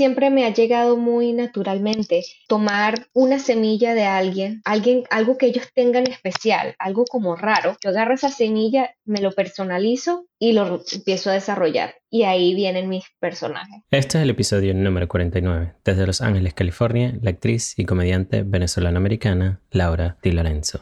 siempre me ha llegado muy naturalmente tomar una semilla de alguien, alguien, algo que ellos tengan especial, algo como raro. Yo agarro esa semilla, me lo personalizo y lo empiezo a desarrollar. Y ahí vienen mis personajes. Este es el episodio número 49. Desde Los Ángeles, California, la actriz y comediante venezolano-americana Laura Di Lorenzo.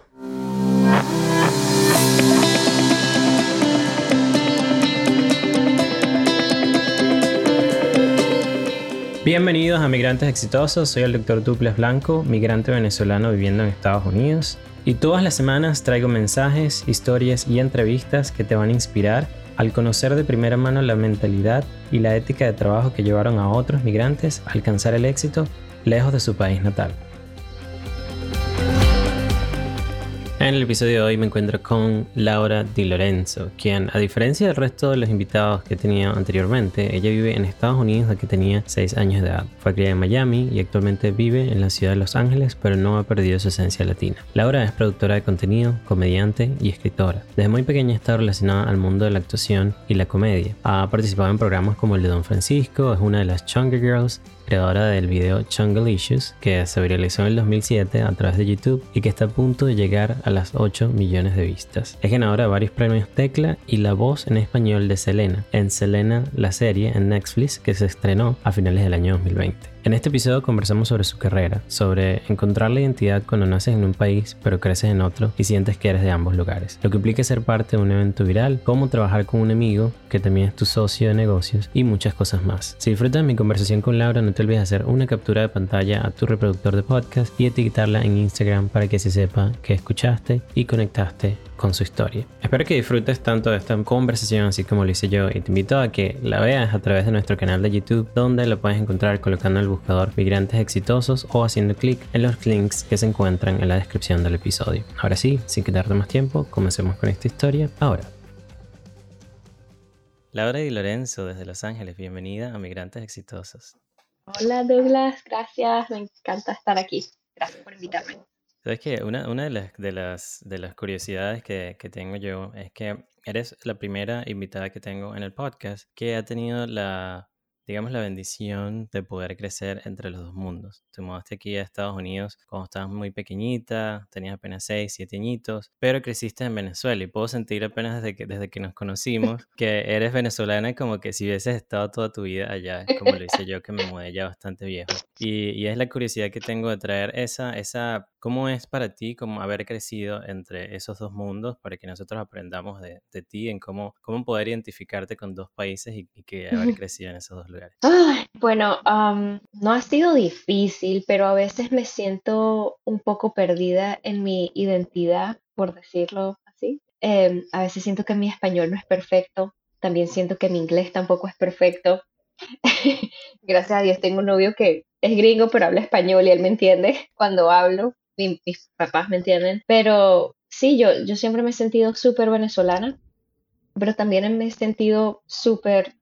Bienvenidos a Migrantes Exitosos, soy el doctor Duples Blanco, migrante venezolano viviendo en Estados Unidos. Y todas las semanas traigo mensajes, historias y entrevistas que te van a inspirar al conocer de primera mano la mentalidad y la ética de trabajo que llevaron a otros migrantes a alcanzar el éxito lejos de su país natal. En el episodio de hoy me encuentro con Laura Di Lorenzo, quien, a diferencia del resto de los invitados que he tenido anteriormente, ella vive en Estados Unidos desde que tenía 6 años de edad. Fue criada en Miami y actualmente vive en la ciudad de Los Ángeles, pero no ha perdido su esencia latina. Laura es productora de contenido, comediante y escritora. Desde muy pequeña está relacionada al mundo de la actuación y la comedia. Ha participado en programas como el de Don Francisco, es una de las Chunger Girls creadora del video Issues, que se viralizó en el 2007 a través de YouTube y que está a punto de llegar a las 8 millones de vistas. Es ganadora de varios premios Tecla y la voz en español de Selena, en Selena la serie en Netflix que se estrenó a finales del año 2020. En este episodio conversamos sobre su carrera, sobre encontrar la identidad cuando naces en un país pero creces en otro y sientes que eres de ambos lugares, lo que implica ser parte de un evento viral, cómo trabajar con un amigo que también es tu socio de negocios y muchas cosas más. Si disfrutas mi conversación con Laura, no te olvides de hacer una captura de pantalla a tu reproductor de podcast y etiquetarla en Instagram para que se sepa que escuchaste y conectaste con su historia. Espero que disfrutes tanto de esta conversación así como lo hice yo y te invito a que la veas a través de nuestro canal de YouTube donde lo puedes encontrar colocando el buscador Migrantes Exitosos o haciendo clic en los links que se encuentran en la descripción del episodio. Ahora sí, sin quitarte más tiempo, comencemos con esta historia ahora. Laura y Lorenzo desde Los Ángeles, bienvenida a Migrantes Exitosos. Hola Douglas, gracias, me encanta estar aquí. Gracias por invitarme. Sabes que una, una de, las, de, las, de las curiosidades que, que tengo yo es que eres la primera invitada que tengo en el podcast que ha tenido la digamos, la bendición de poder crecer entre los dos mundos. Te mudaste aquí a Estados Unidos cuando estabas muy pequeñita, tenías apenas 6, 7 añitos, pero creciste en Venezuela y puedo sentir apenas desde que, desde que nos conocimos que eres venezolana como que si hubieses estado toda tu vida allá, como lo hice yo que me mudé ya bastante viejo. Y, y es la curiosidad que tengo de traer esa, esa ¿Cómo es para ti como haber crecido entre esos dos mundos para que nosotros aprendamos de, de ti en cómo, cómo poder identificarte con dos países y, que haber crecido en esos dos lugares? Bueno, no ha sido difícil, pero a veces me siento un poco perdida en mi identidad, por decirlo así. Em, a veces siento que mi español no es perfecto, también siento que mi inglés tampoco es perfecto. Gracias a Dios tengo un novio que es gringo, pero habla español y él me entiende cuando hablo mis papás me entienden, pero sí, yo, yo siempre me he sentido súper venezolana, pero también me he sentido súper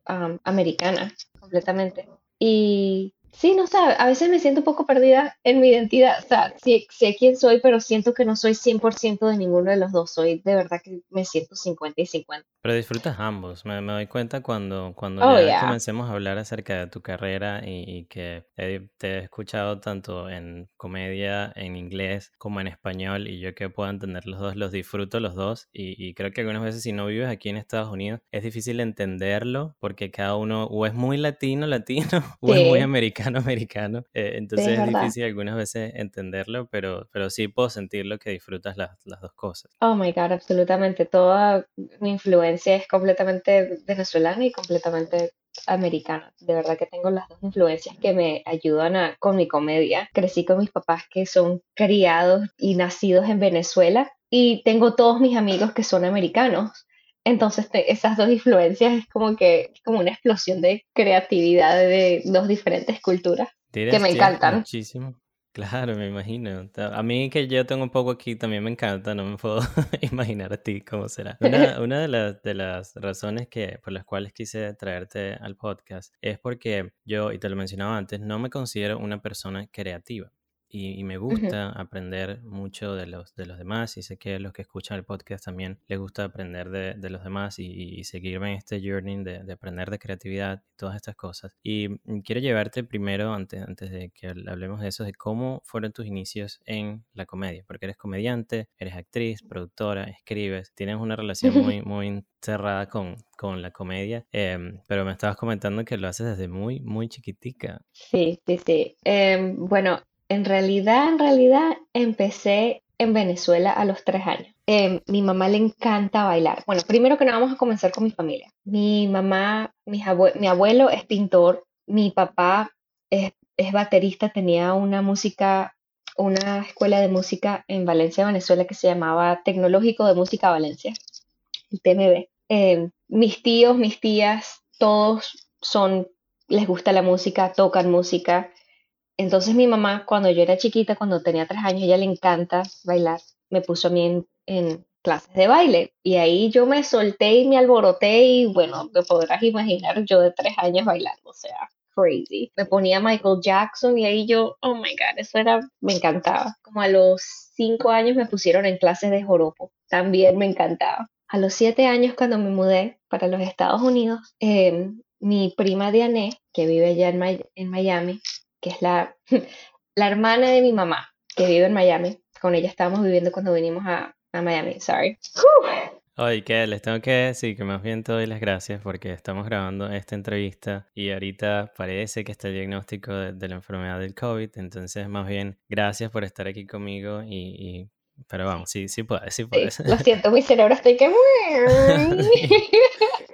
americana, completamente. Y Sí, no sé, a veces me siento un poco perdida en mi identidad. O sea, sé, sé quién soy, pero siento que no soy 100% de ninguno de los dos. Soy de verdad que me siento 50 y 50. Pero disfrutas ambos. Me, doy cuenta cuando, cuando oh, ya comencemos a hablar acerca de tu carrera y, que te he escuchado tanto en comedia, en inglés, como en español. Y yo que puedo entender los dos, los disfruto los dos. Y, y creo que algunas veces si no vives aquí en Estados Unidos es difícil entenderlo porque cada uno o es muy latino, latino, o es muy americano americano, eh, entonces es, difícil algunas veces entenderlo, pero, pero sí puedo sentirlo que disfrutas las, las dos cosas. Oh my God, absolutamente. Toda mi influencia es completamente venezolana y completamente americana. De verdad que tengo las dos influencias que me ayudan a, con mi comedia. Crecí con mis papás que son criados y nacidos en Venezuela y tengo todos mis amigos que son americanos. Entonces, esas dos influencias es como que como una explosión de creatividad de dos diferentes culturas que me encantan. Muchísimo. Claro, me imagino. A mí que yo tengo un poco aquí también me encanta, no me puedo imaginar a ti cómo será. Una, una de, las, de las razones que, por las cuales quise traerte al podcast es porque yo, y te lo mencionaba antes, no me considero una persona creativa. Y, me gusta aprender mucho de los, de los demás y sé que los que escuchan el podcast también les gusta aprender de, de los demás y, seguirme en este journey de, de, aprender de creatividad y todas estas cosas. Y mm, quiero llevarte primero, antes, antes de que hablemos de eso, de cómo fueron tus inicios en la comedia, porque eres comediante, eres actriz, productora, escribes, tienes una relación muy, muy cerrada con, con la comedia, em, pero me estabas comentando que lo haces desde muy, muy chiquitica. Sí, sí, sí. Em, bueno, en realidad, en realidad, empecé en Venezuela a los tres años. Eh, mi mamá le encanta bailar. Bueno, primero que nada vamos a comenzar con mi familia. Mi mamá, mi, abuelo es pintor, mi papá es, baterista, tenía una música, una escuela de música en Valencia, Venezuela, que se llamaba Tecnológico de Música Valencia, el TMB. Eh, mis tíos, mis tías, todos son, les gusta la música, tocan música. Entonces mi mamá, cuando yo era chiquita, cuando tenía tres años, ella le encanta bailar, me puso a mí en, clases de baile y ahí yo me solté y me alboroté y bueno, te podrás imaginar yo de tres años bailando, o sea, crazy. Me ponía Michael Jackson y ahí yo, oh my god, eso era, me encantaba. Como a los cinco años me pusieron en clases de joropo, también me encantaba. A los siete años cuando me mudé para los Estados Unidos, em, mi prima Diane, que vive allá en Miami, que es la, la hermana de mi mamá, que vive en Miami. Con ella estábamos viviendo cuando vinimos a, a Miami, sorry. Oye, que les tengo que decir que más bien te doy las gracias porque estamos grabando esta entrevista y ahorita parece que está el diagnóstico de, la enfermedad del COVID, entonces más bien gracias por estar aquí conmigo y, pero vamos, sí, sí puedes, sí puedes. lo siento, mi cerebro está que...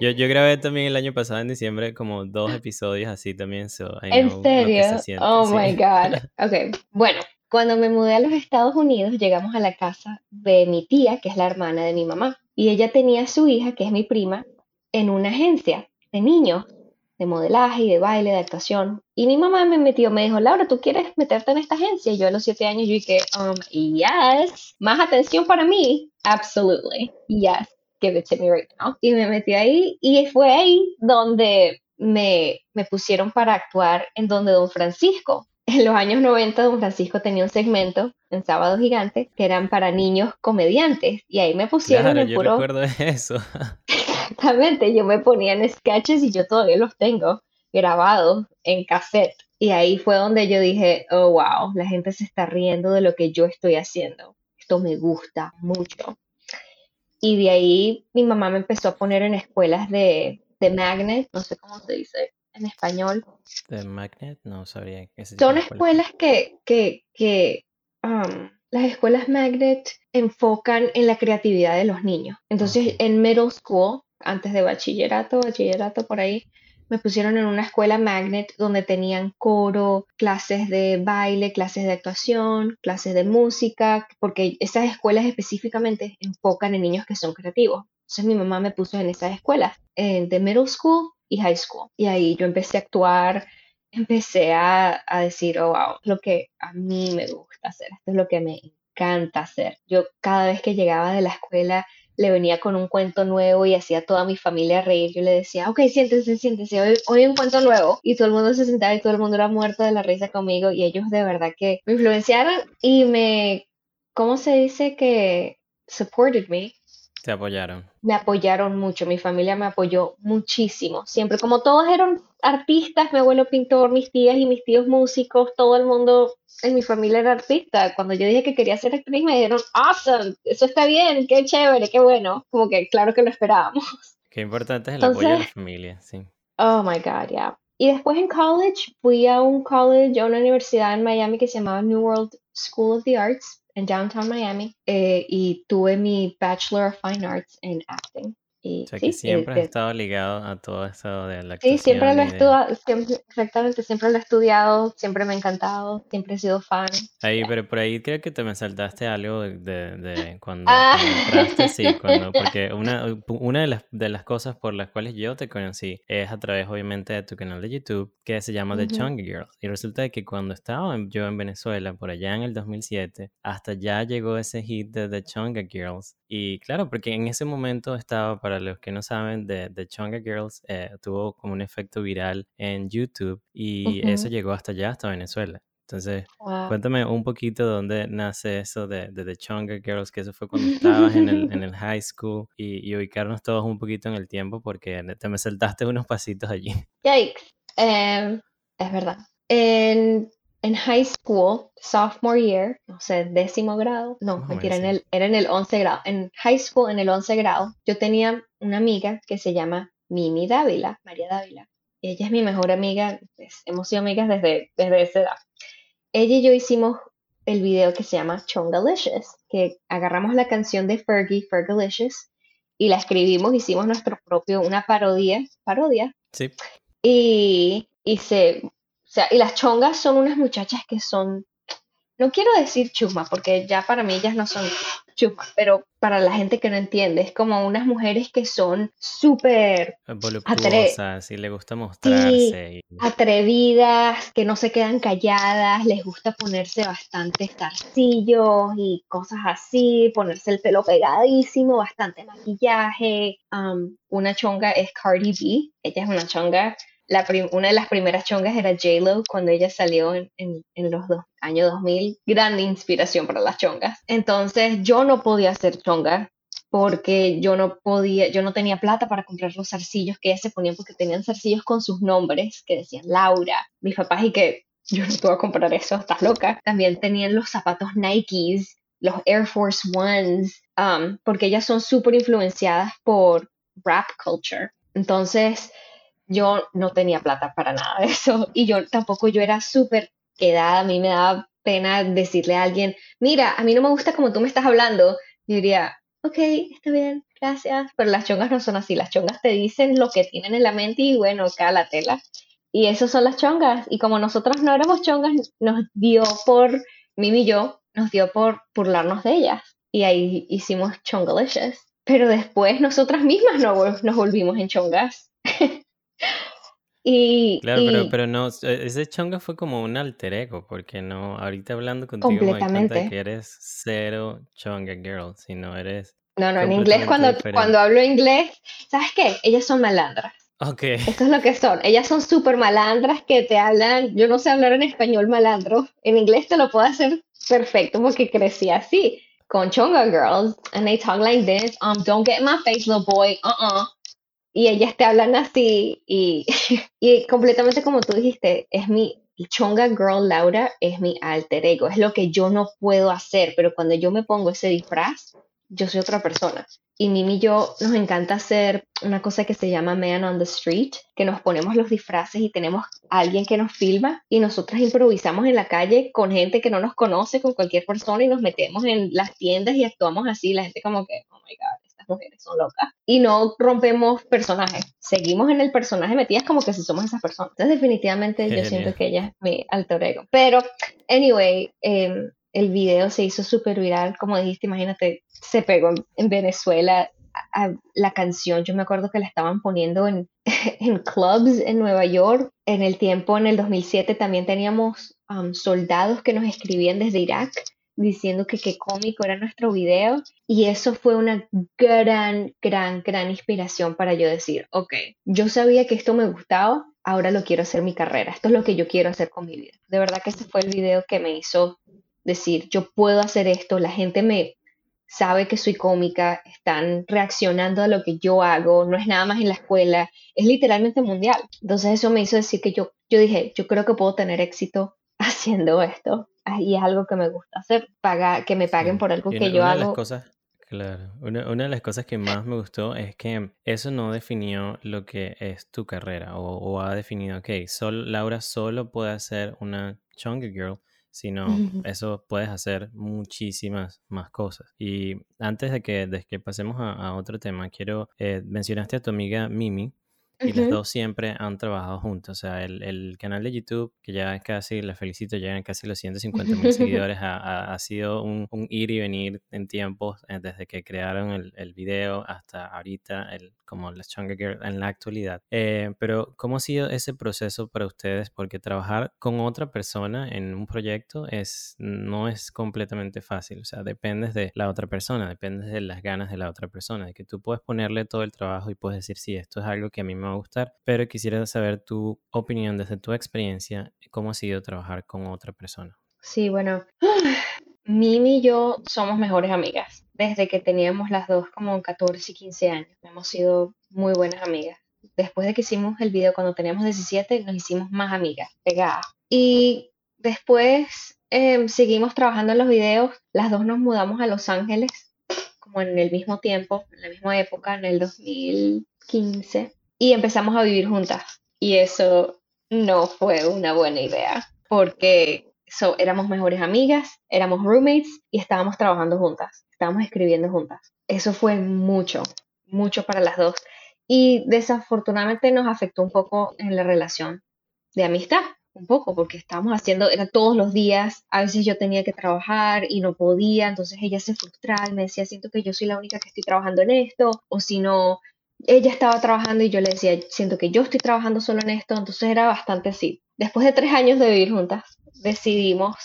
Yo, yo grabé también el año pasado en diciembre como dos episodios así también. ¿En serio? oh my God. Ok, bueno, cuando me mudé a los Estados Unidos llegamos a la casa de mi tía, que es la hermana de mi mamá. Y ella tenía a su hija, que es mi prima, en una agencia de niños, de modelaje y de baile, de actuación. Y mi mamá me metió, me dijo, Laura, ¿tú quieres meterte en esta agencia? Y yo a los siete años yo dije, um, yes, más atención para mí. Absolutely, yes give it to me right now. Y me metí ahí y fue ahí donde me, me pusieron para actuar en donde Don Francisco. En los años 90 Don Francisco tenía un segmento en Sábado Gigante que eran para niños comediantes y ahí me pusieron claro, yo recuerdo eso. Exactamente, yo me ponía en sketches y yo todavía los tengo grabados en cassette. Y ahí fue donde yo dije, oh, wow, la gente se está riendo de lo que yo estoy haciendo. Esto me gusta mucho. Y de ahí mi mamá me empezó a poner en escuelas de, de magnet, no sé cómo se dice en español. ¿De magnet? No sabría. Son escuelas que, que, que um, las escuelas magnet enfocan en la creatividad de los niños. Entonces, en middle school, antes de bachillerato, bachillerato por ahí, me pusieron en una escuela magnet donde tenían coro, clases de baile, clases de actuación, clases de música, porque esas escuelas específicamente enfocan en niños que son creativos. Entonces mi mamá me puso en esas escuelas, de middle school y high school. Y ahí yo empecé a actuar, empecé a, a decir, oh, wow, lo que a mí me gusta hacer, esto es lo que me encanta hacer. Yo cada vez que llegaba de la escuela le venía con un cuento nuevo y hacía toda mi familia reír. Yo le decía, ok, siéntense, siéntense, hoy, hoy un cuento nuevo. Y todo el mundo se sentaba y todo el mundo era muerto de la risa conmigo y ellos de verdad que me influenciaron y me, ¿cómo se dice que supported me? Te apoyaron. Me apoyaron mucho, mi familia me apoyó muchísimo. Siempre, como todos eran artistas, mi abuelo pintor, mis tías y mis tíos músicos, todo el mundo en mi familia era artista. Cuando yo dije que quería ser actriz, me dijeron, awesome, eso está bien, qué chévere, qué bueno. Como que claro que lo esperábamos. Qué importante es el apoyo de la familia, sí. Oh my God, yeah. Y después en college, fui a un college, a una universidad en Miami que se llamaba New World School of the Arts en Downtown Miami eh, y tuve mi Bachelor of Fine Arts en Acting. Y, o sea, que siempre has estado ligado a todo eso de la. Sí, siempre lo he estudiado, exactamente, siempre lo he estudiado, siempre me ha encantado, siempre he sido fan. Ahí, pero por ahí creo que te me saltaste algo de, de, cuando, ah. entraste, sí, cuando, porque una, una de, las, de las cosas por las cuales yo te conocí es a través, obviamente, de tu canal de YouTube, que se llama The Chunky Girls. Y resulta que cuando estaba yo en Venezuela, por allá en el 2007, hasta ya llegó ese hit de The Chunga Girls. Y claro, porque en ese momento estaba para los que no saben, de, The Chonga Girls eh, tuvo como un efecto viral en YouTube y eso llegó hasta allá, hasta Venezuela. Entonces, cuéntame un poquito dónde nace eso de, de The Chonga Girls, que eso fue cuando estabas en el, en el high school y, ubicarnos todos un poquito en el tiempo porque te me saltaste unos pasitos allí. Yikes. Em, es verdad. En, en, high school, sophomore year, no sé, décimo grado, no, mentira, en el, era en el 11 grado. En high school, en el 11 grado, yo tenía una amiga que se llama Mimi Dávila, María Dávila. Ella es mi mejor amiga, pues, hemos sido amigas desde, desde esa edad ella y yo hicimos el video que se llama Chongalicious, que agarramos la canción de Fergie, Fergalicious, y la escribimos, hicimos nuestro propio, una parodia, parodia. Sí. Y, y se, sea, y las chongas son unas muchachas que son no quiero decir chusma, porque ya para mí ellas no son chusmas, pero para la gente que no entiende, es como unas mujeres que son súper voluptuosas y le gusta mostrarse. Atrevidas, que no se quedan calladas, les gusta ponerse bastante zarcillos y cosas así, ponerse el pelo pegadísimo, bastante maquillaje. Um, una chonga es Cardi B, ella es una chonga una de las primeras chongas era J-Lo cuando ella salió en, los dos, años 2000. Grande inspiración para las chongas. Entonces yo no podía hacer chonga porque yo no podía, yo no tenía plata para comprar los zarcillos que ellas se ponían porque tenían zarcillos con sus nombres que decían Laura. Mis papás y que yo no puedo comprar eso, estás loca. También tenían los zapatos Nikes, los Air Force Ones, um, porque ellas son súper influenciadas por rap culture. Entonces, yo no tenía plata para nada de eso y yo tampoco yo era súper quedada, a mí me daba pena decirle a alguien, mira, a mí no me gusta como tú me estás hablando, yo diría, ok, está bien, gracias, pero las chongas no son así, las chongas te dicen lo que tienen en la mente y bueno, la tela. Y eso son las chongas. Y como nosotros no éramos chongas, nos dio por, Mimi y yo, nos dio por burlarnos de ellas. Y ahí hicimos chongalicious. Pero después nosotras mismas nos volvimos en chongas. Y, claro, pero, pero no, e, ese chonga fue como un alter ego, porque no, ahorita hablando contigo me cuenta que eres cero chonga girl, sino eres... No, no, en inglés cuando, cuando hablo inglés, ¿sabes qué? Ellas son malandras. Ok. Esto es lo que son. Ellas son súper malandras que te hablan, yo no sé hablar en español malandro, en inglés te lo puedo hacer perfecto porque crecí así, con chonga girls, and they talk like this, um, don't get in my face, little boy, uh-uh y ellas te hablan así y, y completamente como tú dijiste, es mi Chonga Girl Laura es mi alter ego, es lo que yo no puedo hacer, pero cuando yo me pongo ese disfraz, yo soy otra persona. Y Mimi y yo nos encanta hacer una cosa que se llama Man on the Street, que nos ponemos los disfraces y tenemos a alguien que nos filma y nosotras improvisamos en la calle con gente que no nos conoce, con cualquier persona y nos metemos en las tiendas y actuamos así. La gente como que, oh my God, mujeres son locas. Y no rompemos personajes, seguimos en el personaje metidas como que si somos esas personas. Entonces definitivamente yo siento que ella es mi alter ego. Pero, anyway, em, el video se hizo súper viral, como dijiste, imagínate, se pegó en, Venezuela la canción, yo me acuerdo que la estaban poniendo en, en, clubs en Nueva York. En el tiempo, en el 2007, también teníamos um, soldados que nos escribían desde Irak diciendo que qué cómico era nuestro video y eso fue una gran, gran, gran inspiración para yo decir, ok, yo sabía que esto me gustaba, ahora lo quiero hacer mi carrera, esto es lo que yo quiero hacer con mi vida. De verdad que ese fue el video que me hizo decir, yo puedo hacer esto, la gente me sabe que soy cómica, están reaccionando a lo que yo hago, no es nada más en la escuela, es literalmente mundial. Entonces eso me hizo decir que yo, yo dije, yo creo que puedo tener éxito haciendo esto y es algo que me gusta hacer, pagar, que me paguen por algo que yo hago. De las cosas, claro, una, una, de las cosas que más me gustó es que eso no definió lo que es tu carrera o, ha definido, ok, sol, Laura solo puede hacer una chunky girl, sino eso puedes hacer muchísimas más cosas. Y antes de que, de que pasemos a, otro tema, quiero, eh, mencionaste a tu amiga Mimi, y los dos siempre han trabajado juntos. O sea, el, el, canal de YouTube, que ya casi, la felicito, llegan casi los 150 mil seguidores, ha, ha, sido un, un, ir y venir en tiempos, eh, desde que crearon el, el video hasta ahorita, el, como las Chunga Girl en la actualidad. Eh, pero, ¿cómo ha sido ese proceso para ustedes? Porque trabajar con otra persona en un proyecto es, no es completamente fácil. O sea, dependes de la otra persona, dependes de las ganas de la otra persona, de que tú puedes ponerle todo el trabajo y puedes decir, sí, esto es algo que a mí me va a gustar, pero quisiera saber tu opinión desde tu experiencia, cómo ha sido trabajar con otra persona. Sí, bueno, Mimi y yo somos mejores amigas. Desde que teníamos las dos como 14 y 15 años. Hemos sido muy buenas amigas. Después de que hicimos el video cuando teníamos 17, nos hicimos más amigas, pegadas. Y después em, seguimos trabajando en los videos. Las dos nos mudamos a Los Ángeles, como en el mismo tiempo, en la misma época, en el 2015. Y empezamos a vivir juntas. Y eso no fue una buena idea, porque So, éramos mejores amigas, éramos roommates y estábamos trabajando juntas, estábamos escribiendo juntas. Eso fue mucho, mucho para las dos. Y desafortunadamente nos afectó un poco en la relación de amistad, un poco, porque estábamos haciendo, era todos los días, a veces yo tenía que trabajar y no podía, entonces ella se frustraba y me decía, siento que yo soy la única que estoy trabajando en esto, o si no, ella estaba trabajando y yo le decía, siento que yo estoy trabajando solo en esto, entonces era bastante así. Después de tres años de vivir juntas, decidimos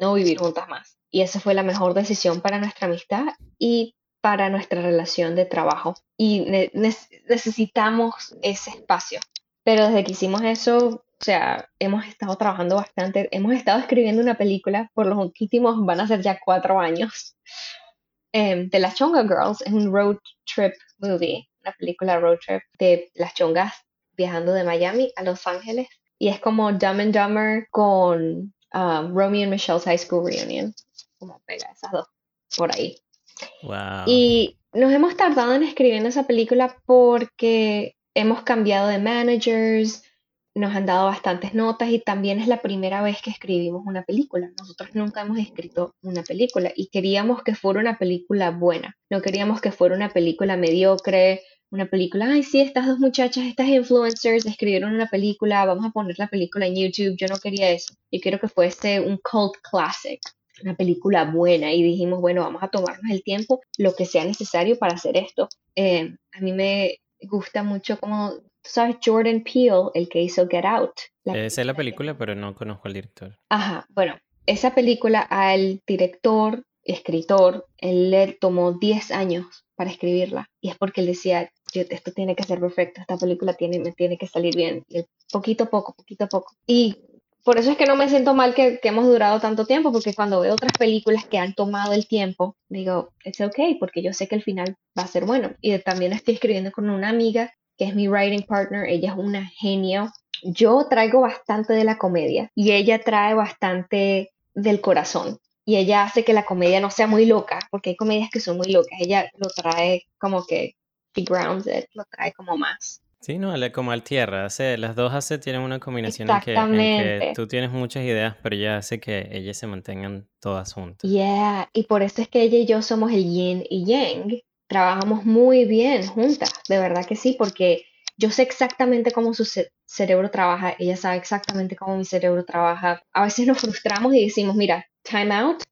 no vivir juntas más. Y esa fue la mejor decisión para nuestra amistad y para nuestra relación de trabajo. Y necesitamos ese espacio. Pero desde que hicimos eso, o sea, hemos estado trabajando bastante, hemos estado escribiendo una película por los últimos, van a ser ya cuatro años, em, de las Chonga Girls, es un road trip movie, una película road trip de las chongas viajando de Miami a Los Ángeles y es como Dumb and Dumber con um, Romeo and Michelle's High School Reunion. Como pega esas dos por ahí. Wow. Y nos hemos tardado en escribiendo esa película porque hemos cambiado de managers, nos han dado bastantes notas y también es la primera vez que escribimos una película. Nosotros nunca hemos escrito una película y queríamos que fuera una película buena, no queríamos que fuera una película mediocre una película, ay, sí, estas dos muchachas, estas influencers escribieron una película, vamos a poner la película en YouTube, yo no quería eso, yo quiero que fuese un cult classic, una película buena y dijimos, bueno, vamos a tomarnos el tiempo, lo que sea necesario para hacer esto. Eh, a mí me gusta mucho como, tú sabes, Jordan Peele, el que hizo Get Out. La sé la película, pero no conozco al director. Ajá, bueno, esa película al director, escritor, él le tomó 10 años para escribirla. Y es porque él decía, esto tiene que ser perfecto, esta película tiene, me tiene que salir bien. Y poquito a poco, poquito a poco. Y por eso es que no me siento mal que, que, hemos durado tanto tiempo, porque cuando veo otras películas que han tomado el tiempo, digo, it's okay, porque yo sé que el final va a ser bueno. Y también estoy escribiendo con una amiga que es mi writing partner, ella es una genio. Yo traigo bastante de la comedia y ella trae bastante del corazón y ella hace que la comedia no sea muy loca, porque hay comedias que son muy locas, ella lo trae como que, she grounds it, lo trae como más. Sí, no, como al tierra, hace, las dos hace, tienen una combinación en que, que, tú tienes muchas ideas, pero ella hace que ellas se mantengan todas juntas. Yeah, y por eso es que ella y yo somos el yin y yang, trabajamos muy bien juntas, de verdad que sí, porque yo sé exactamente cómo su cerebro trabaja, ella sabe exactamente cómo mi cerebro trabaja. A veces nos frustramos y decimos, mira, time out,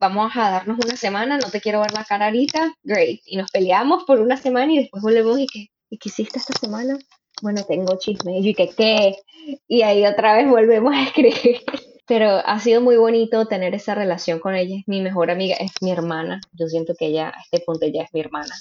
vamos a darnos una semana, no te quiero ver la cara ahorita, great. Y nos peleamos por una semana y después volvemos y que, ¿y qué hiciste esta semana? Bueno, tengo chisme. Y que, ¿qué? Y ahí otra vez volvemos a escribir. Pero ha sido muy bonito tener esa relación con ella. Es mi mejor amiga, es mi hermana. Yo siento que ella, a este punto, ya es mi hermana.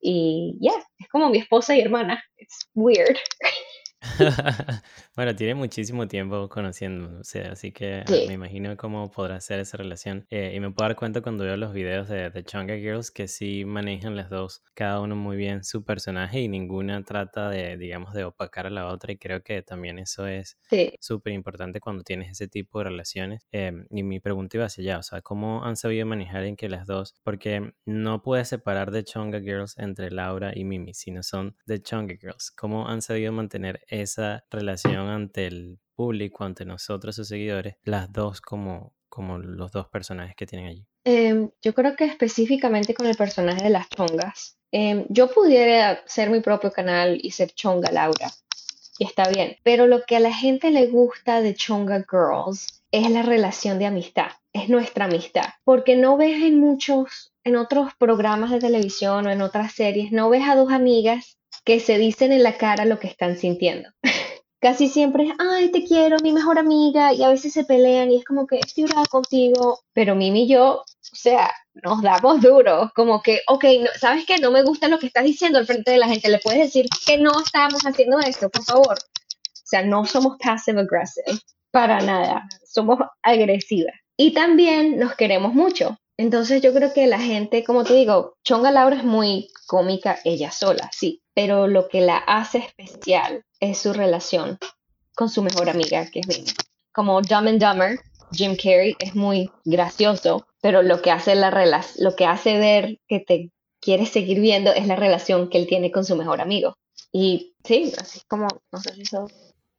Y ya, es como mi esposa y hermana. It's weird. bueno, tiene muchísimo tiempo conociéndose, así que me imagino cómo podrá ser esa relación. Eh, y me puedo dar cuenta cuando veo los videos de, de Chunga Girls que sí manejan las dos, cada uno muy bien su personaje y ninguna trata de, digamos, de opacar a la otra. Y creo que también eso es súper importante cuando tienes ese tipo de relaciones. Em, y mi pregunta iba hacia allá, o sea, ¿cómo han sabido manejar en que las dos, porque no puedes separar de Chunga Girls entre Laura y Mimi, sino son de Chunga Girls. ¿Cómo han sabido mantener esa relación ante el público, ante nosotros, sus seguidores, las dos como, como los dos personajes que tienen allí? Em, yo creo que específicamente con el personaje de las chongas. Em, yo pudiera ser mi propio canal y ser chonga Laura. Y está bien. Pero lo que a la gente le gusta de Chonga Girls es la relación de amistad. Es nuestra amistad. Porque no ves en muchos, en otros programas de televisión o en otras series, no ves a dos amigas que se dicen en la cara lo que están sintiendo. Casi siempre es, ay, te quiero, mi mejor amiga, y a veces se pelean y es como que estoy brava contigo, pero Mimi y yo o sea, nos damos duro, como que, ok, ¿sabes qué? No me gusta lo que estás diciendo al frente de la gente, le puedes decir que no estamos haciendo esto, por favor. O sea, no somos passive aggressive, para nada, somos agresivas. Y también nos queremos mucho. Entonces yo creo que la gente, como te digo, Chonga Laura es muy cómica ella sola, sí, pero lo que la hace especial es su relación con su mejor amiga, que es Mimi. Como Dumb and Dumber, Jim Carrey es muy gracioso, pero lo que hace la lo que hace ver que te quieres seguir viendo es la relación que él tiene con su mejor amigo. Y sí, así como, no sé si eso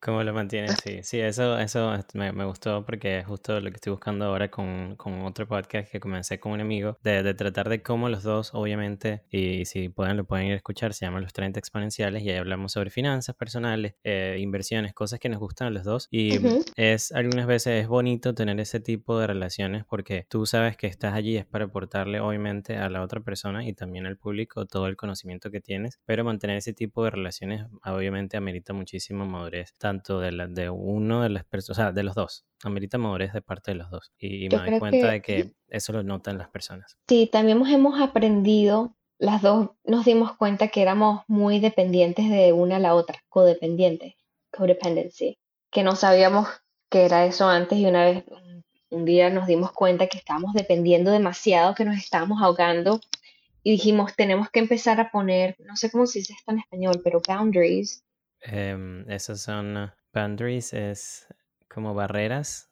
¿Cómo lo mantienen? Sí, sí, eso, eso me, me, gustó porque es justo lo que estoy buscando ahora con, con otro podcast que comencé con un amigo, de, de, tratar de cómo los dos, obviamente, y si pueden, lo pueden ir a escuchar, se llama Los 30 Exponenciales y ahí hablamos sobre finanzas personales, eh, inversiones, cosas que nos gustan a los dos. Y es algunas veces es bonito tener ese tipo de relaciones porque tú sabes que estás allí es para aportarle, obviamente, a la otra persona y también al público todo el conocimiento que tienes, pero mantener ese tipo de relaciones, obviamente, amerita muchísimo madurez tanto de, la, de uno de las personas, o sea, de los dos. Amerita madurez de parte de los dos. Y, me doy cuenta de que eso lo notan las personas. Sí, también hemos aprendido, las dos nos dimos cuenta que éramos muy dependientes de una a la otra, codependientes, codependency, que no sabíamos que era eso antes y una vez, un día nos dimos cuenta que estábamos dependiendo demasiado, que nos estábamos ahogando y dijimos, tenemos que empezar a poner, no sé cómo se dice esto en español, pero boundaries eh, esas son boundaries, es como barreras.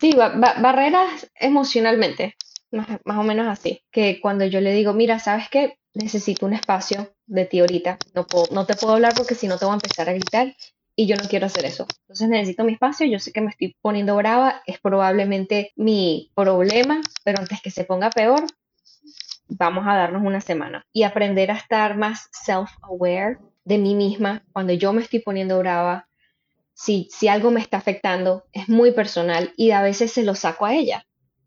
Sí, barreras emocionalmente, más, o menos así. Que cuando yo le digo, mira, ¿sabes qué? Necesito un espacio de ti ahorita. No, puedo, no te puedo hablar porque si no te voy a empezar a gritar y yo no quiero hacer eso. Entonces necesito mi espacio, yo sé que me estoy poniendo brava, es probablemente mi problema, pero antes que se ponga peor, vamos a darnos una semana y aprender a estar más self-aware de mí misma cuando yo me estoy poniendo brava, si, si algo me está afectando, es muy personal y a veces se lo saco a ella,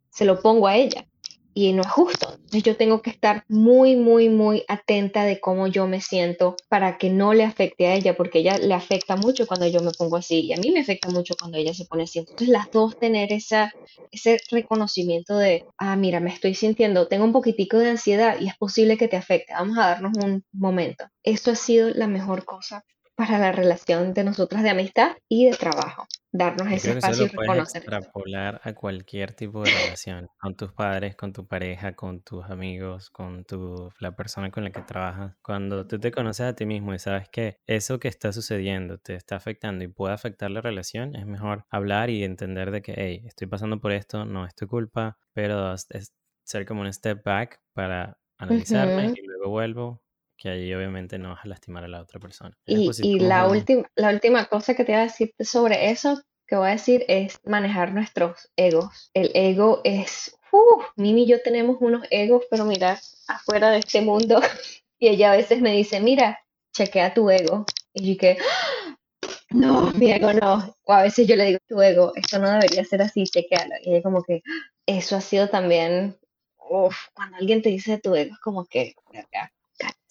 se lo pongo a ella y no es justo. Entonces yo tengo que estar muy, muy, muy atenta de cómo yo me siento para que no le afecte a ella, porque ella le afecta mucho cuando yo me pongo así y a mí me afecta mucho cuando ella se pone así. Entonces las dos tener esa, ese reconocimiento de, ah, mira, me estoy sintiendo, tengo un poquitico de ansiedad y es posible que te afecte. Vamos a darnos un momento. Esto ha sido la mejor cosa para la relación de nosotras de amistad y de trabajo. Darnos ese espacio y reconocer. extrapolar a cualquier tipo de relación, con tus padres, con tu pareja, con tus amigos, con tu, la persona con la que trabajas. Cuando tú te conoces a ti mismo y sabes que eso que está sucediendo te está afectando y puede afectar la relación, es mejor hablar y entender de que, hey, estoy pasando por esto, no es tu culpa, pero es ser como un step back para analizarme y luego vuelvo, que ahí obviamente no vas a lastimar a la otra persona. Y, la, última, la última cosa que te voy a decir sobre eso, que voy a decir, es manejar nuestros egos. El ego es, uh, Mimi y yo tenemos unos egos, pero mira, afuera de este mundo. y ella a veces me dice, mira, chequea tu ego. Y yo que, no, mi ego no. O a veces yo le digo, tu ego, esto no debería ser así, chequealo. Y ella como que, eso ha sido también, uff, cuando alguien te dice tu ego, es como que,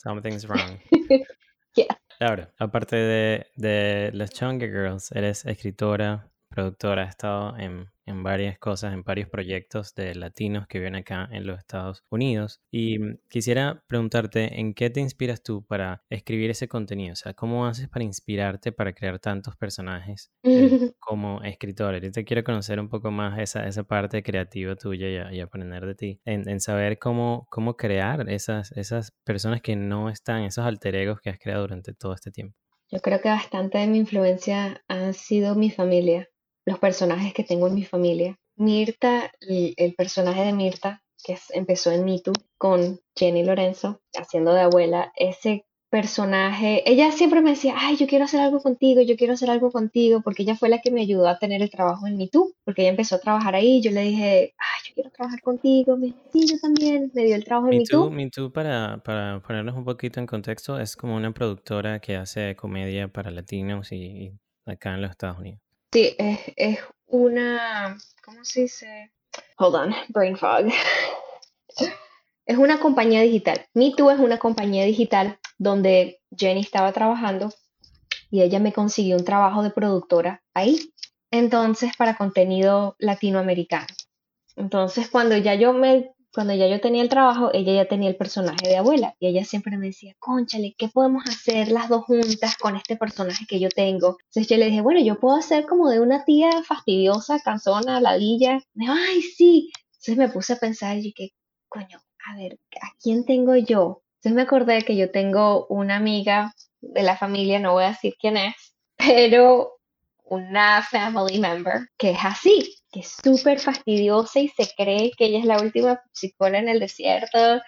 Something's wrong. Laura, aparte de, de las Chunga Girls, eres escritora, productora, has estado en en varias cosas, en varios proyectos de latinos que viven acá en los Estados Unidos. Y mm, quisiera preguntarte, ¿en qué te inspiras tú para escribir ese contenido? O sea, ¿cómo haces para inspirarte para crear tantos personajes eh, como escritora? Yo te quiero conocer un poco más esa, esa parte creativa tuya y, aprender de ti, en, saber cómo, cómo crear esas, esas personas que no están, esos alter egos que has creado durante todo este tiempo. Yo creo que bastante de mi influencia ha sido mi familia los personajes que tengo en mi familia. Mirta, el, personaje de Mirta, que empezó en Me con Jenny Lorenzo, haciendo de abuela, ese personaje, ella siempre me decía, ay, yo quiero hacer algo contigo, yo quiero hacer algo contigo, porque ella fue la que me ayudó a tener el trabajo en Me porque ella empezó a trabajar ahí, yo le dije, ay, yo quiero trabajar contigo, me sí, yo también, me dio el trabajo en Me Too. para, para ponernos un poquito en contexto, es como una productora que hace comedia para latinos y acá en los Estados Unidos. Sí, es, una, ¿cómo se dice? Hold on, brain fog. Es una compañía digital. Me Too es una compañía digital donde Jenny estaba trabajando y ella me consiguió un trabajo de productora ahí. Entonces, para contenido latinoamericano. Entonces, cuando ya yo me, cuando ya yo tenía el trabajo, ella ya tenía el personaje de abuela y ella siempre me decía, conchale, ¿qué podemos hacer las dos juntas con este personaje que yo tengo? Entonces yo le dije, bueno, yo puedo hacer como de una tía fastidiosa, cansona, ladilla. Me dijo, ay, sí. Entonces me puse a pensar y que, coño, a ver, ¿a quién tengo yo? Entonces me acordé que yo tengo una amiga de la familia, no voy a decir quién es, pero una family member que es así, que es súper fastidiosa y se cree que ella es la última psicóloga en el desierto,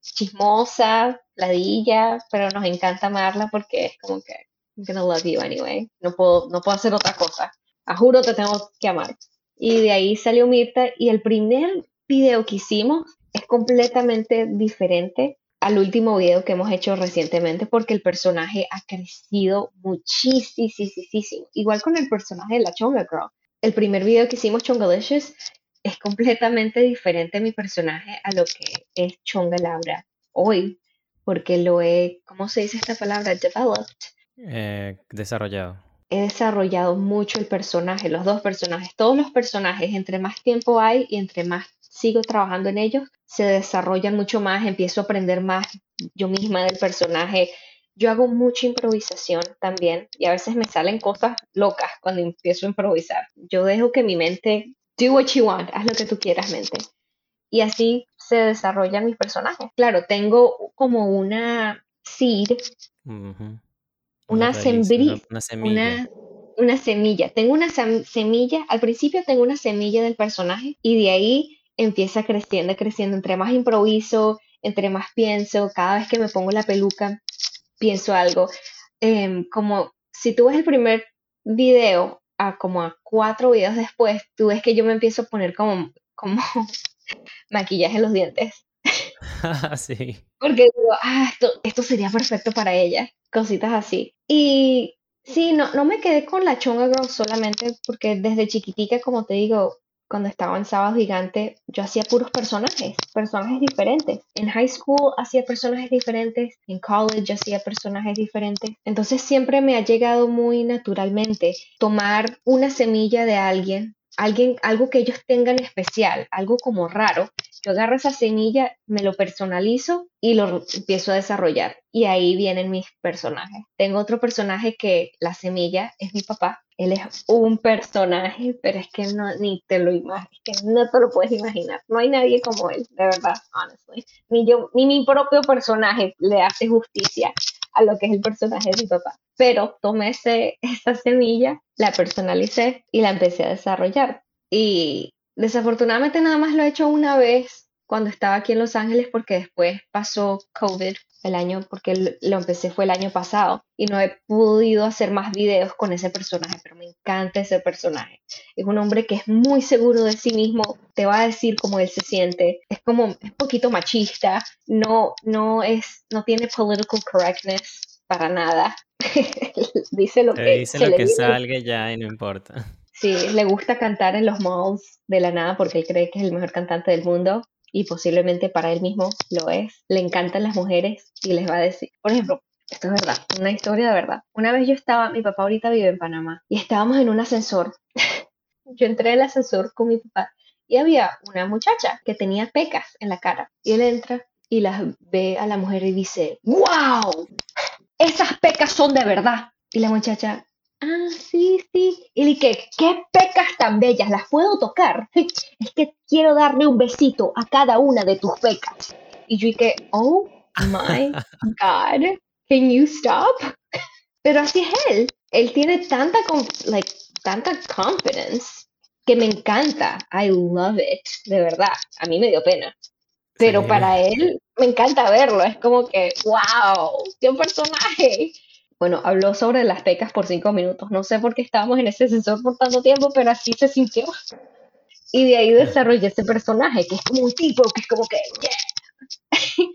chismosa, ladilla, pero nos encanta amarla porque es como que I'm gonna love you anyway. No puedo, no puedo hacer otra cosa. A juro te tengo que amar. Y de ahí salió Mirta y el primer video que hicimos es completamente diferente al último video que hemos hecho recientemente porque el personaje ha crecido muchísimo. Igual con el personaje de la Chonga Girl. El primer video que hicimos, Chongalicious, es completamente diferente mi personaje a lo que es Chonga Laura hoy, porque lo he, ¿cómo se dice esta palabra? Developed. Eh, desarrollado. He desarrollado mucho el personaje, los dos personajes, todos los personajes, entre más tiempo hay y entre más sigo trabajando en ellos, se desarrollan mucho más, empiezo a aprender más yo misma del personaje. Yo hago mucha improvisación también y a veces me salen cosas locas cuando empiezo a improvisar. Yo dejo que mi mente, do what you want, haz lo que tú quieras, mente. Y así se desarrollan mis personajes. Claro, tengo como una seed, una, semilla, una, una semilla. Tengo una semilla, al principio tengo una semilla del personaje y de ahí empieza creciendo, creciendo. Entre más improviso, entre más pienso, cada vez que me pongo la peluca, pienso algo. Em, como si tú ves el primer video, a como a cuatro videos después, tú ves que yo me empiezo a poner como, como maquillaje en los dientes. sí. Porque digo, ah, esto, esto sería perfecto para ella. Cositas así. Y sí, no, no me quedé con la Chonga Girl solamente porque desde chiquitica, como te digo, cuando estaba en Sábado Gigante, yo hacía puros personajes, personajes diferentes. En high school hacía personajes diferentes, en college hacía personajes diferentes. Entonces siempre me ha llegado muy naturalmente tomar una semilla de alguien, alguien, algo que ellos tengan especial, algo como raro. Yo agarro esa semilla, me lo personalizo y lo empiezo a desarrollar. Y ahí vienen mis personajes. Tengo otro personaje que la semilla es mi papá. Él es un personaje, pero es que no, ni te lo imaginas, que no te lo puedes imaginar. No hay nadie como él, de verdad, honestly. Ni yo, ni mi propio personaje le hace justicia a lo que es el personaje de mi papá. Pero tomé ese, esa semilla, la personalicé y la empecé a desarrollar. Y desafortunadamente nada más lo he hecho una vez cuando estaba aquí en Los Ángeles porque después pasó COVID el año, porque lo empecé fue el año pasado y no he podido hacer más videos con ese personaje, pero me encanta ese personaje. Es un hombre que es muy seguro de sí mismo, te va a decir cómo él se siente, es como es un poquito machista, no no es no tiene political correctness para nada. dice lo que dice lo que salga ya y no importa. Sí, le gusta cantar en los malls de la nada porque él cree que es el mejor cantante del mundo y posiblemente para él mismo lo es. Le encantan las mujeres y les va a decir, por ejemplo, esto es verdad, una historia de verdad. Una vez yo estaba, mi papá ahorita vive en Panamá y estábamos en un ascensor. yo entré al ascensor con mi papá y había una muchacha que tenía pecas en la cara y él entra y las ve a la mujer y dice, wow, esas pecas son de verdad. Y la muchacha, Ah, sí, sí. Y dije, qué pecas tan bellas, las puedo tocar. Es que quiero darle un besito a cada una de tus pecas. Y yo dije, oh my God, can you stop? Pero así es él. Él tiene tanta, like, tanta confidence que me encanta. I love it. De verdad. A mí me dio pena. Pero para él me encanta verlo. Es como que, wow, qué personaje bueno, habló sobre las pecas por cinco minutos. No sé por qué estábamos en ese sensor por tanto tiempo, pero así se sintió. Y de ahí desarrollé ese personaje, que es como un tipo, que es como que, yeah.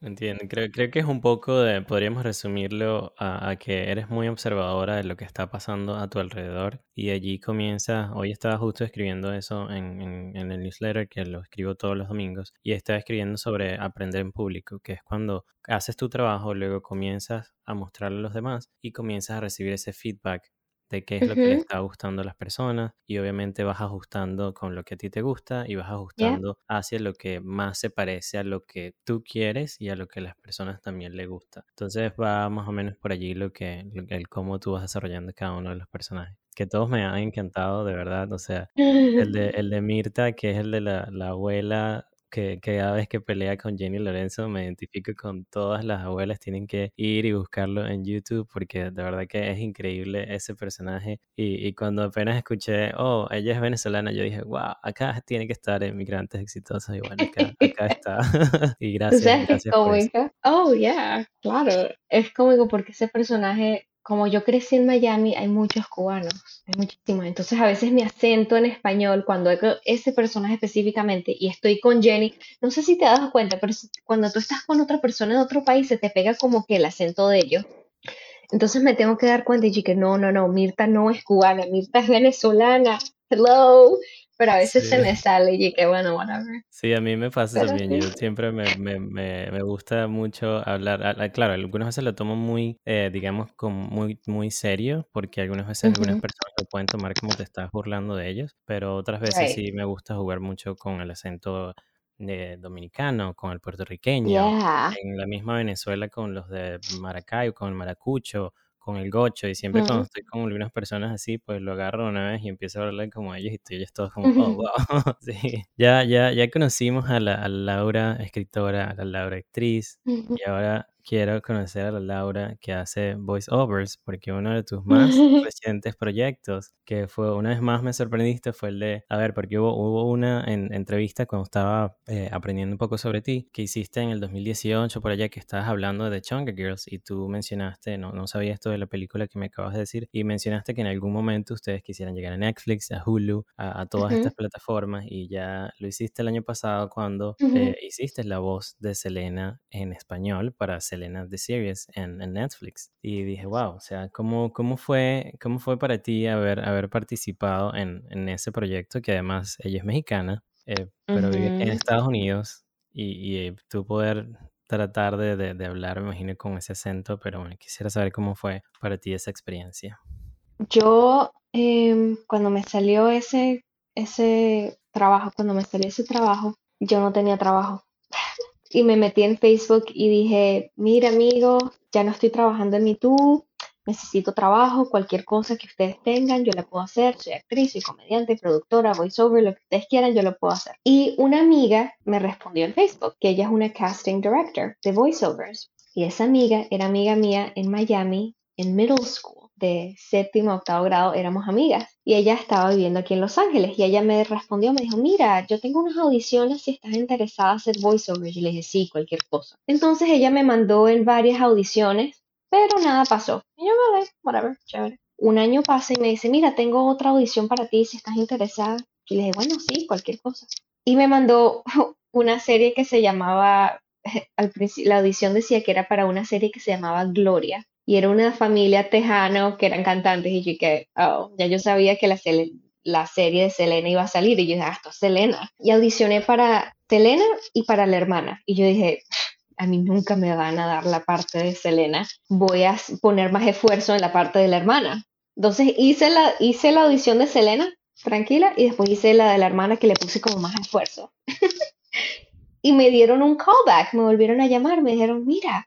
Entiendo, creo, creo que es un poco de, podríamos resumirlo a, que eres muy observadora de lo que está pasando a tu alrededor y allí comienza, hoy estaba justo escribiendo eso en, en, el newsletter que lo escribo todos los domingos y estaba escribiendo sobre aprender en público, que es cuando haces tu trabajo, luego comienzas a mostrarlo a los demás y comienzas a recibir ese feedback de qué es lo que le está gustando a las personas y obviamente vas ajustando con lo que a ti te gusta y vas ajustando hacia lo que más se parece a lo que tú quieres y a lo que a las personas también le gusta. Entonces va más o menos por allí lo que, el cómo tú vas desarrollando cada uno de los personajes. Que todos me han encantado, de verdad. O sea, el de, el de Mirta, que es el de la, la abuela que, cada vez que pelea con Jenny Lorenzo me identifico con todas las abuelas. Tienen que ir y buscarlo en YouTube porque de verdad que es increíble ese personaje. Y, cuando apenas escuché, oh, ella es venezolana, yo dije, wow, acá tiene que estar en Migrantes Exitosos. Y bueno, acá, está. y gracias. gracias Oh, yeah, claro. Es cómico porque ese personaje como yo crecí en Miami, hay muchos cubanos, hay muchísimos. Entonces a veces mi acento en español, cuando ese personaje específicamente y estoy con Jenny, no sé si te has dado cuenta, pero cuando tú estás con otra persona de otro país, se te pega como que el acento de ellos. Entonces me tengo que dar cuenta y que no, no, no, Mirta no es cubana, Mirta es venezolana. Hello pero a veces se me sale y que bueno, whatever. Sí, a mí me pasa también. Yo siempre me, me, me, gusta mucho hablar. claro, algunas veces lo tomo muy, eh, digamos, como muy, muy serio, porque algunas veces algunas personas lo pueden tomar como te estás burlando de ellos, pero otras veces sí me gusta jugar mucho con el acento de dominicano, con el puertorriqueño, en la misma Venezuela con los de Maracay, con el maracucho, con el gocho y siempre cuando estoy con algunas personas así, pues lo agarro una vez y empiezo a hablar como ellos y ellos todos como, oh, wow. sí. Ya, ya, ya conocimos a la, a Laura escritora, a la Laura actriz y ahora quiero conocer a la Laura que hace voiceovers, porque uno de tus más recientes proyectos, que fue una vez más me sorprendiste, fue el de, a ver, porque hubo, hubo una en, entrevista cuando estaba eh, aprendiendo un poco sobre ti, que hiciste en el 2018 por allá, que estabas hablando de Chunga Girls y tú mencionaste, no, no sabía esto de la película que me acabas de decir, y mencionaste que en algún momento ustedes quisieran llegar a Netflix, a Hulu, a, todas estas plataformas, y ya lo hiciste el año pasado cuando eh, hiciste la voz de Selena en español para Selena The Series en, Netflix. Y dije, wow, o sea, ¿cómo, cómo, fue, cómo fue para ti haber, haber participado en, en ese proyecto? Que además ella es mexicana, eh, pero vive en Estados Unidos y, y tú poder tratar de, de, hablar, me imagino, con ese acento, pero bueno, quisiera saber cómo fue para ti esa experiencia. Yo, em, cuando me salió ese, ese trabajo, cuando me salió ese trabajo, yo no tenía trabajo y me metí en Facebook y dije, mira amigo, ya no estoy trabajando en mi necesito trabajo, cualquier cosa que ustedes tengan, yo la puedo hacer, soy actriz, soy comediante, productora, voiceover, lo que ustedes quieran, yo lo puedo hacer. Y una amiga me respondió en Facebook que ella es una casting director de voiceovers. Y esa amiga era amiga mía en Miami, en middle school de séptimo octavo grado éramos amigas y ella estaba viviendo aquí en Los Ángeles y ella me respondió, me dijo, mira, yo tengo unas audiciones si estás interesada en hacer voiceover. Y le dije, sí, cualquier cosa. Entonces ella me mandó en varias audiciones, pero nada pasó. Y yo, vale, whatever, chévere. Un año pasa y me dice, mira, tengo otra audición para ti si estás interesada. Y le dije, bueno, sí, cualquier cosa. Y me mandó una serie que se llamaba, al la audición decía que era para una serie que se llamaba Gloria y era una familia tejano que eran cantantes y yo que, oh, ya yo sabía que la, la serie de Selena iba a salir y yo dije, ah, esto es Selena. Y audicioné para Selena y para la hermana y yo dije, a mí nunca me van a dar la parte de Selena, voy a poner más esfuerzo en la parte de la hermana. Entonces hice la, hice la audición de Selena, tranquila, y después hice la de la hermana que le puse como más esfuerzo. y me dieron un callback, me volvieron a llamar, me dijeron, mira,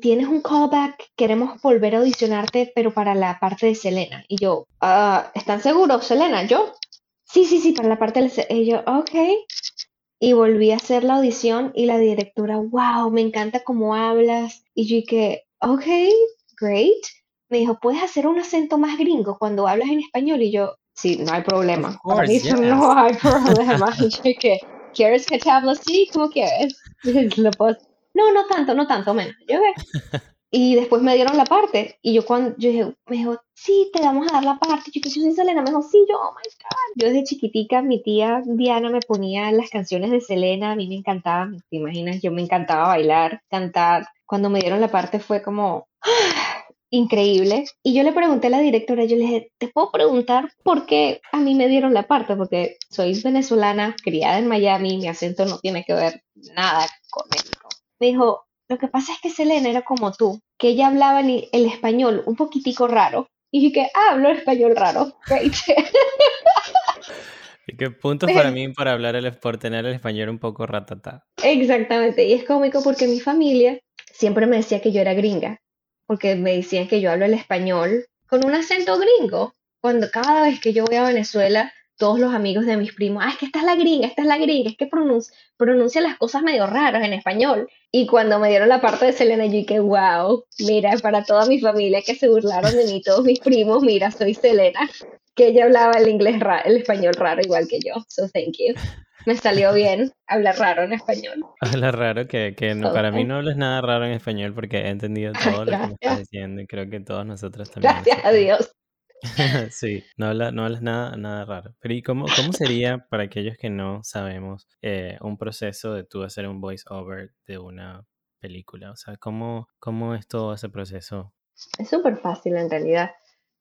tienes un callback, queremos volver a audicionarte, pero para la parte de Selena. Y yo, ah, ¿están seguros, Selena? ¿Yo? Sí, sí, sí, para la parte de Selena. Y yo, ok. Y volví a hacer la audición y la directora, wow, me encanta cómo hablas. Y yo dije, ok, great. Me dijo, ¿puedes hacer un acento más gringo cuando hablas en español? Y yo, sí, no hay problema. no hay problema. Y yo dije, ¿quieres que te hable así? ¿Cómo quieres? Lo puedo no, no tanto, no tanto, menos. Yo ve. Y después me dieron la parte. Y yo cuando yo dije, me dijo, sí, te vamos a dar la parte. Yo, yo soy Selena. Me dijo, sí, yo, oh my God. Yo desde chiquitica, mi tía Diana me ponía las canciones de Selena. A mí me encantaba, te imaginas, yo me encantaba bailar, cantar. Cuando me dieron la parte fue como, increíble. Y yo le pregunté a la directora, yo le dije, ¿te puedo preguntar por qué a mí me dieron la parte? Porque soy venezolana, criada en Miami, mi acento no tiene que ver nada con México me dijo, lo que pasa es que Selena era como tú, que ella hablaba el, español un poquitico raro, Y dije, ah, hablo español raro. Y qué puntos para mí para hablar el, por tener el español un poco ratata. Exactamente. Y es cómico porque mi familia siempre me decía que yo era gringa. Porque me decían que yo hablo el español con un acento gringo. Cuando cada vez que yo voy a Venezuela, todos los amigos de mis primos, ah, es que esta es la gringa, esta es la gringa, es que pronuncia, pronuncia las cosas medio raras en español. Y cuando me dieron la parte de Selena, yo dije, wow, mira, para toda mi familia que se burlaron de mí, todos mis primos, mira, soy Selena, que ella hablaba el inglés, el español raro igual que yo, so thank you. Me salió bien hablar raro en español. Hablar raro, que, que no, para mí no hablas nada raro en español porque he entendido todo lo que me estás diciendo y creo que todos nosotros también. Gracias a Dios. sí, no, habla, no hablas nada, nada raro. Pero ¿y cómo, cómo sería, para aquellos que no sabemos, eh, un proceso de tú hacer un voice over de una película? O sea, ¿cómo, cómo es todo ese proceso? Es súper fácil en realidad.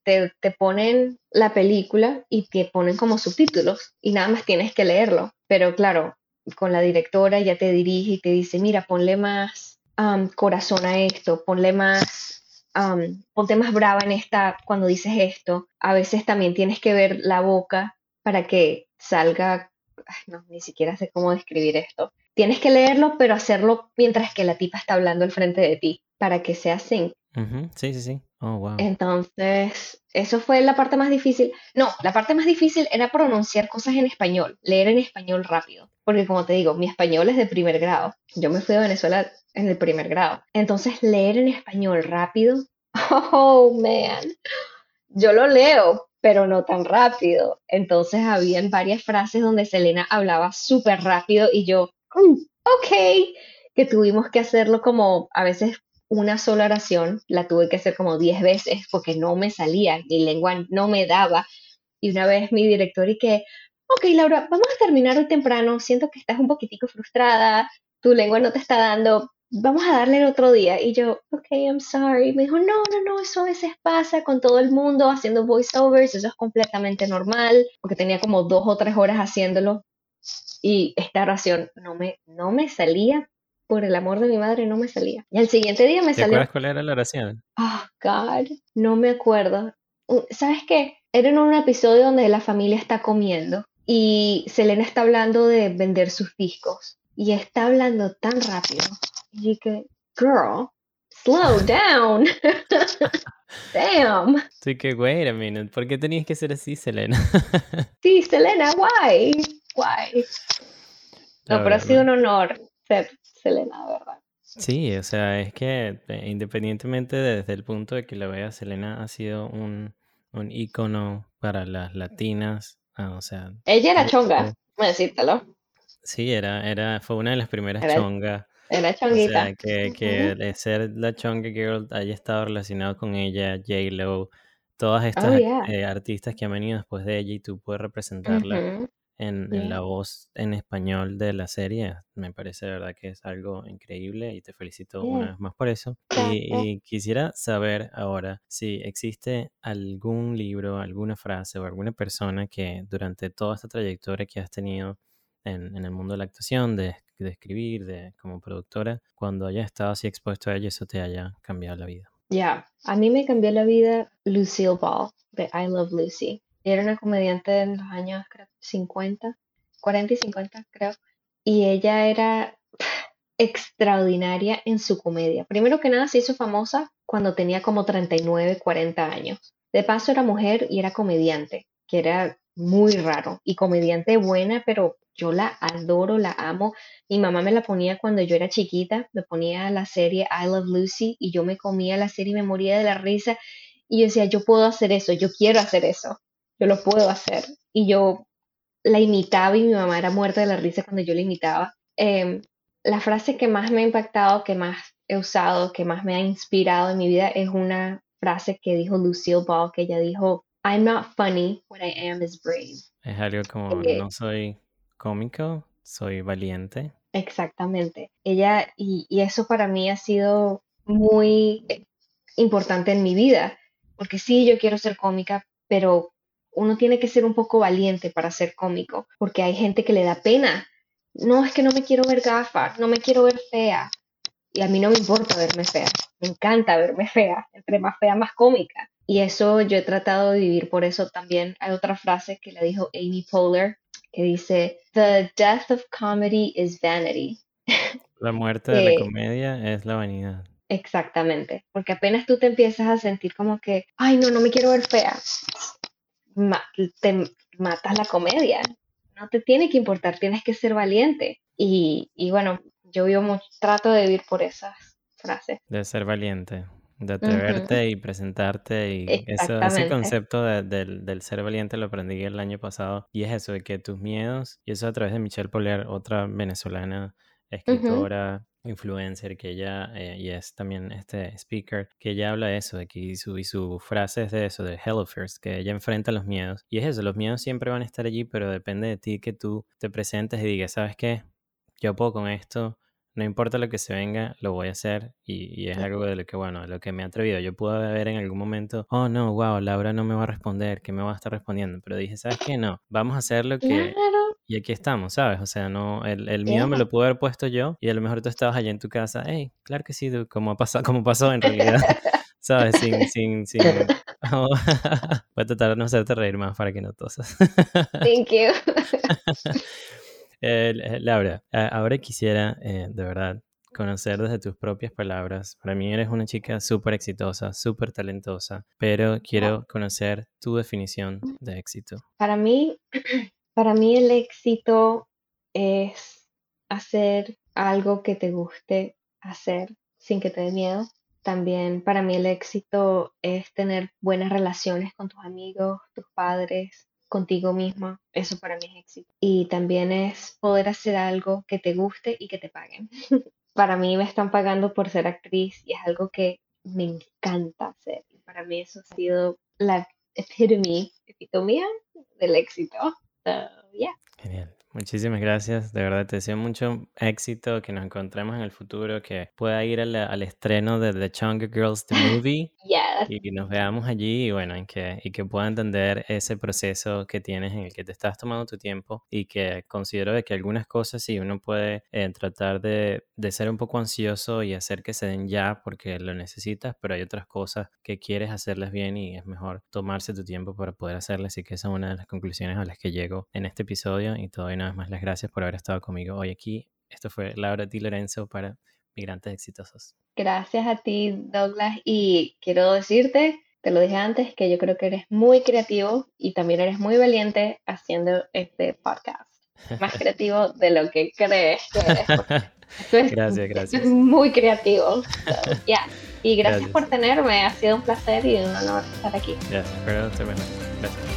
Te, te, ponen la película y te ponen como subtítulos y nada más tienes que leerlo. Pero claro, con la directora ya te dirige y te dice, mira, ponle más corazón a esto, ponle más ponte más brava en esta cuando dices esto. A veces también tienes que ver la boca para que salga, ni siquiera sé cómo describir esto. Tienes que leerlo, pero hacerlo mientras que la tipa está hablando al frente de ti, para que sea Sí, sí, sí. Oh, wow. Entonces, eso fue la parte más difícil. No, la parte más difícil era pronunciar cosas en español, leer en español rápido. Porque como te digo, mi español es de primer grado. Yo me fui a Venezuela en el primer grado. Entonces, leer en español rápido, oh, man. Yo lo leo, pero no tan rápido. Entonces, habían varias frases donde Selena hablaba súper rápido y yo, mm, ok, que tuvimos que hacerlo como a veces una sola oración la tuve que hacer como 10 veces porque no me salía, mi lengua no me daba. Y una vez mi director y que, ok Laura, vamos a terminar hoy temprano, siento que estás un poquitico frustrada, tu lengua no te está dando, vamos a darle el otro día. Y yo, ok, I'm sorry. Me dijo, no, no, no, eso a veces pasa con todo el mundo haciendo voiceovers, eso es completamente normal, porque tenía como dos o tres horas haciéndolo. Y esta oración no me, no me salía por el amor de mi madre no me salía. Y al siguiente día me ¿Te salió. acuerdas cuál era la oración? Oh, God, no me acuerdo. ¿Sabes qué? Era en un episodio donde la familia está comiendo y Selena está hablando de vender sus discos y está hablando tan rápido. Y dije, girl, slow down. Damn. Sí, que, wait a minute, ¿por qué tenías que ser así, Selena? sí, Selena, why? Why? No, pero ha sido un honor ser Selena, ¿verdad? Sí, o sea, es que eh, independientemente desde el punto de que la vea, Selena ha sido un, un ícono para las latinas, ah, o sea... Ella era chonga, voy a decírtelo. Sí, era, era, fue una de las primeras chongas. Era chonguita. O sea, que, que ser la chonga girl haya estado relacionado con ella, J-Lo, todas estas Oh, eh, artistas que han venido después de ella y tú puedes representarla en, en, la voz en español de la serie. Me parece de verdad que es algo increíble y te felicito una vez más por eso. Y, y, quisiera saber ahora si existe algún libro, alguna frase o alguna persona que durante toda esta trayectoria que has tenido en, en el mundo de la actuación, de, de, escribir, de como productora, cuando hayas estado así expuesto a ello, eso te haya cambiado la vida. Ya, a mí me cambió la vida Lucille Ball de I Love Lucy. Era una comediante en los años creo, 50, 40 y 50 creo, y ella era extraordinaria en su comedia. Primero que nada se hizo famosa cuando tenía como 39, 40 años. De paso era mujer y era comediante, que era muy raro y comediante buena, pero yo la adoro, la amo. Mi mamá me la ponía cuando yo era chiquita, me ponía la serie I Love Lucy y yo me comía la serie y me moría de la risa y yo decía, yo puedo hacer eso, yo quiero hacer eso, yo lo puedo hacer. Y yo la imitaba y mi mamá era muerta de la risa cuando yo la imitaba. Eh, la frase que más me ha impactado, que más he usado, que más me ha inspirado en mi vida es una frase que dijo Lucille Ball, que ella dijo, I'm not funny, what I am is brave. Es algo como, eh, no soy cómico, soy valiente. Exactamente. Ella, y, y, eso para mí ha sido muy importante en mi vida, porque sí, yo quiero ser cómica, pero uno tiene que ser un poco valiente para ser cómico, porque hay gente que le da pena. No, es que no me quiero ver gafa, no me quiero ver fea. Y a mí no me importa verme fea, me encanta verme fea, entre más fea, más cómica. y eso yo he tratado de vivir por eso también. Hay otra frase que le dijo Amy Poehler que dice, The death of comedy is vanity. La muerte de la comedia es la vanidad. Exactamente, porque apenas tú te empiezas a sentir como que, ay, no, no me quiero ver fea, te matas la comedia. No te tiene que importar, tienes que ser valiente. Y, y bueno, yo vivo mucho, trato de vivir por esas frases. De ser valiente, de atreverte y presentarte y eso, ese concepto del, del, ser valiente lo aprendí el año pasado y es eso, de que tus miedos, y eso a través de Michelle Polier, otra venezolana escritora, influencer, que ella, eh, y es también este speaker, que ella habla de eso, de que y su, y su frase es de eso, de Hello First, que ella enfrenta los miedos. Y es eso, los miedos siempre van a estar allí, pero depende de ti que tú te presentes y digas, ¿sabes qué? Yo puedo con esto, no importa lo que se venga, lo voy a hacer y, es algo de lo que, bueno, lo que me ha atrevido. Yo pude ver en algún momento, oh no, wow, Laura no me va a responder, que me va a estar respondiendo, pero dije, ¿sabes qué? No, vamos a hacer lo que... Y aquí estamos, ¿sabes? O sea, no, el, el miedo me lo pude haber puesto yo y a lo mejor tú estabas allá en tu casa, hey, claro que sí, como, pasó, como pasó en realidad, ¿sabes? Sin, sin, sin... voy a tratar de no hacerte reír más para que no tosas. Thank you. Eh, Laura, ahora quisiera eh, de verdad conocer desde tus propias palabras. Para mí eres una chica súper exitosa, súper talentosa, pero quiero conocer tu definición de éxito. Para mí, para mí el éxito es hacer algo que te guste hacer sin que te dé miedo. También para mí el éxito es tener buenas relaciones con tus amigos, tus padres, contigo misma, eso para mí es éxito. Y también es poder hacer algo que te guste y que te paguen. para mí me están pagando por ser actriz y es algo que me encanta hacer. Para mí eso ha sido la epitome, epitomía del éxito. Genial. Muchísimas gracias, de verdad te deseo mucho éxito, que nos encontremos en el futuro, que pueda ir al, estreno de The Chunga Girls The Movie y que nos veamos allí y bueno, y que, y que pueda entender ese proceso que tienes en el que te estás tomando tu tiempo y que considero de que algunas cosas sí uno puede eh, tratar de, de ser un poco ansioso y hacer que se den ya porque lo necesitas, pero hay otras cosas que quieres hacerlas bien y es mejor tomarse tu tiempo para poder hacerlas y que esa es una de las conclusiones a las que llego en este episodio y todavía no más las gracias por haber estado conmigo hoy aquí. Esto fue Laura Di Lorenzo para Migrantes Exitosos. Gracias a ti, Douglas. Y quiero decirte, te lo dije antes, que yo creo que eres muy creativo y también eres muy valiente haciendo este podcast. Más creativo de lo que crees que eres. gracias, gracias. muy creativo. ya. Y gracias, por tenerme. Ha sido un placer y un honor estar aquí. Gracias, Gracias.